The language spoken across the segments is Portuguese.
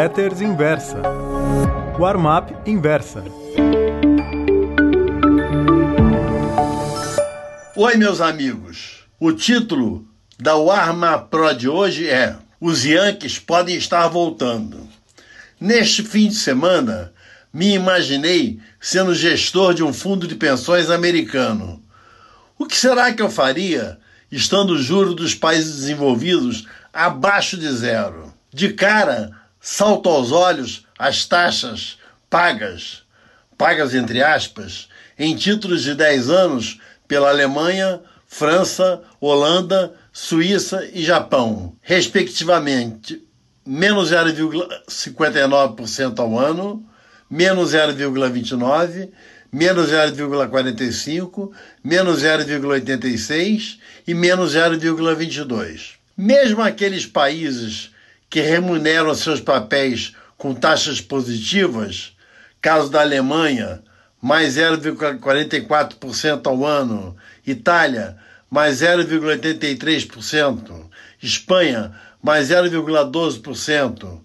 Letters Inversa. Warm-up Inversa. Oi, meus amigos. O título da Warm-up Pro de hoje é Os Yankees podem estar voltando. Neste fim de semana, me imaginei sendo gestor de um fundo de pensões americano. O que será que eu faria estando o juro dos países desenvolvidos abaixo de zero? De cara, salto aos olhos as taxas pagas, pagas entre aspas, em títulos de 10 anos pela Alemanha, França, Holanda, Suíça e Japão, respectivamente, menos 0,59% ao ano, menos 0,29%, menos 0,45%, menos 0,86% e menos 0,22%. Mesmo aqueles países que remuneram seus papéis com taxas positivas, caso da Alemanha, mais 0,44% ao ano, Itália, mais 0,83%, Espanha, mais 0,12%,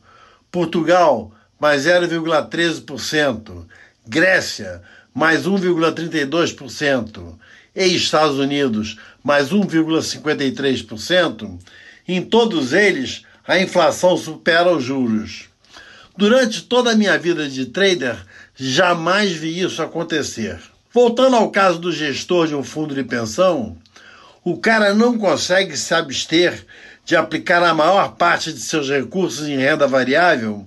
Portugal, mais 0,13%, Grécia, mais 1,32%, e Estados Unidos, mais 1,53%, em todos eles a inflação supera os juros. Durante toda a minha vida de trader, jamais vi isso acontecer. Voltando ao caso do gestor de um fundo de pensão, o cara não consegue se abster de aplicar a maior parte de seus recursos em renda variável,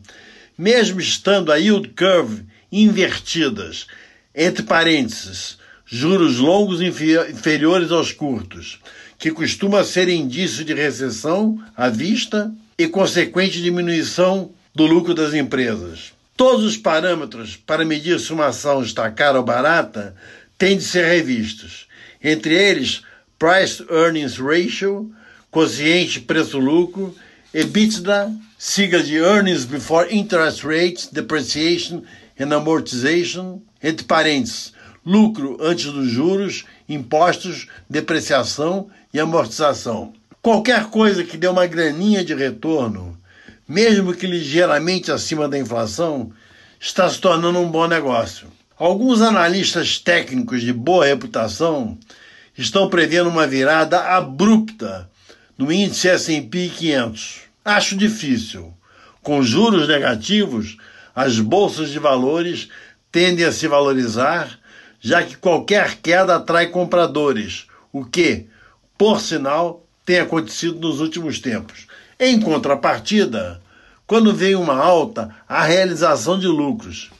mesmo estando a yield curve invertidas, entre parênteses, juros longos inferiores aos curtos, que costuma ser indício de recessão à vista e consequente diminuição do lucro das empresas. Todos os parâmetros para medir se uma ação está cara ou barata têm de ser revistos. Entre eles, Price Earnings Ratio, quociente preço-lucro, EBITDA, sigla de Earnings Before Interest Rates, Depreciation and Amortization, entre parênteses, lucro antes dos juros, impostos, depreciação e amortização. Qualquer coisa que dê uma graninha de retorno, mesmo que ligeiramente acima da inflação, está se tornando um bom negócio. Alguns analistas técnicos de boa reputação estão prevendo uma virada abrupta no índice S&P 500. Acho difícil. Com juros negativos, as bolsas de valores tendem a se valorizar, já que qualquer queda atrai compradores, o que, por sinal, tem acontecido nos últimos tempos. Em contrapartida, quando vem uma alta, a realização de lucros.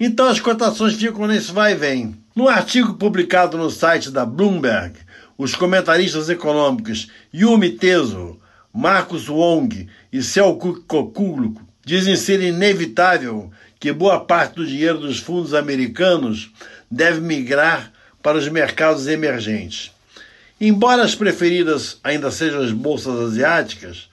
Então as cotações ficam nesse vai e vem. No artigo publicado no site da Bloomberg, os comentaristas econômicos Yumi Teso, Marcos Wong e Selkuk Kokulo dizem ser inevitável que boa parte do dinheiro dos fundos americanos deve migrar para os mercados emergentes. Embora as preferidas ainda sejam as bolsas asiáticas,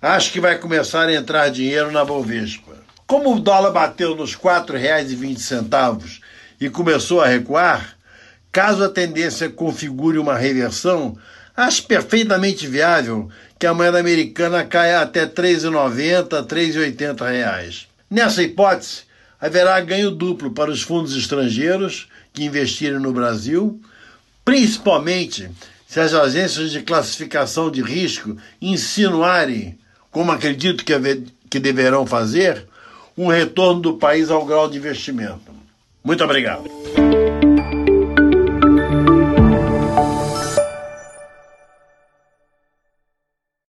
acho que vai começar a entrar dinheiro na Bovespa. Como o dólar bateu nos R$ 4,20 e começou a recuar, caso a tendência configure uma reversão, acho perfeitamente viável que a moeda americana caia até R$ 3,90, R$ 3,80. Nessa hipótese, haverá ganho duplo para os fundos estrangeiros que investirem no Brasil, principalmente se as agências de classificação de risco insinuarem, como acredito que, que deverão fazer, um retorno do país ao grau de investimento. Muito obrigado.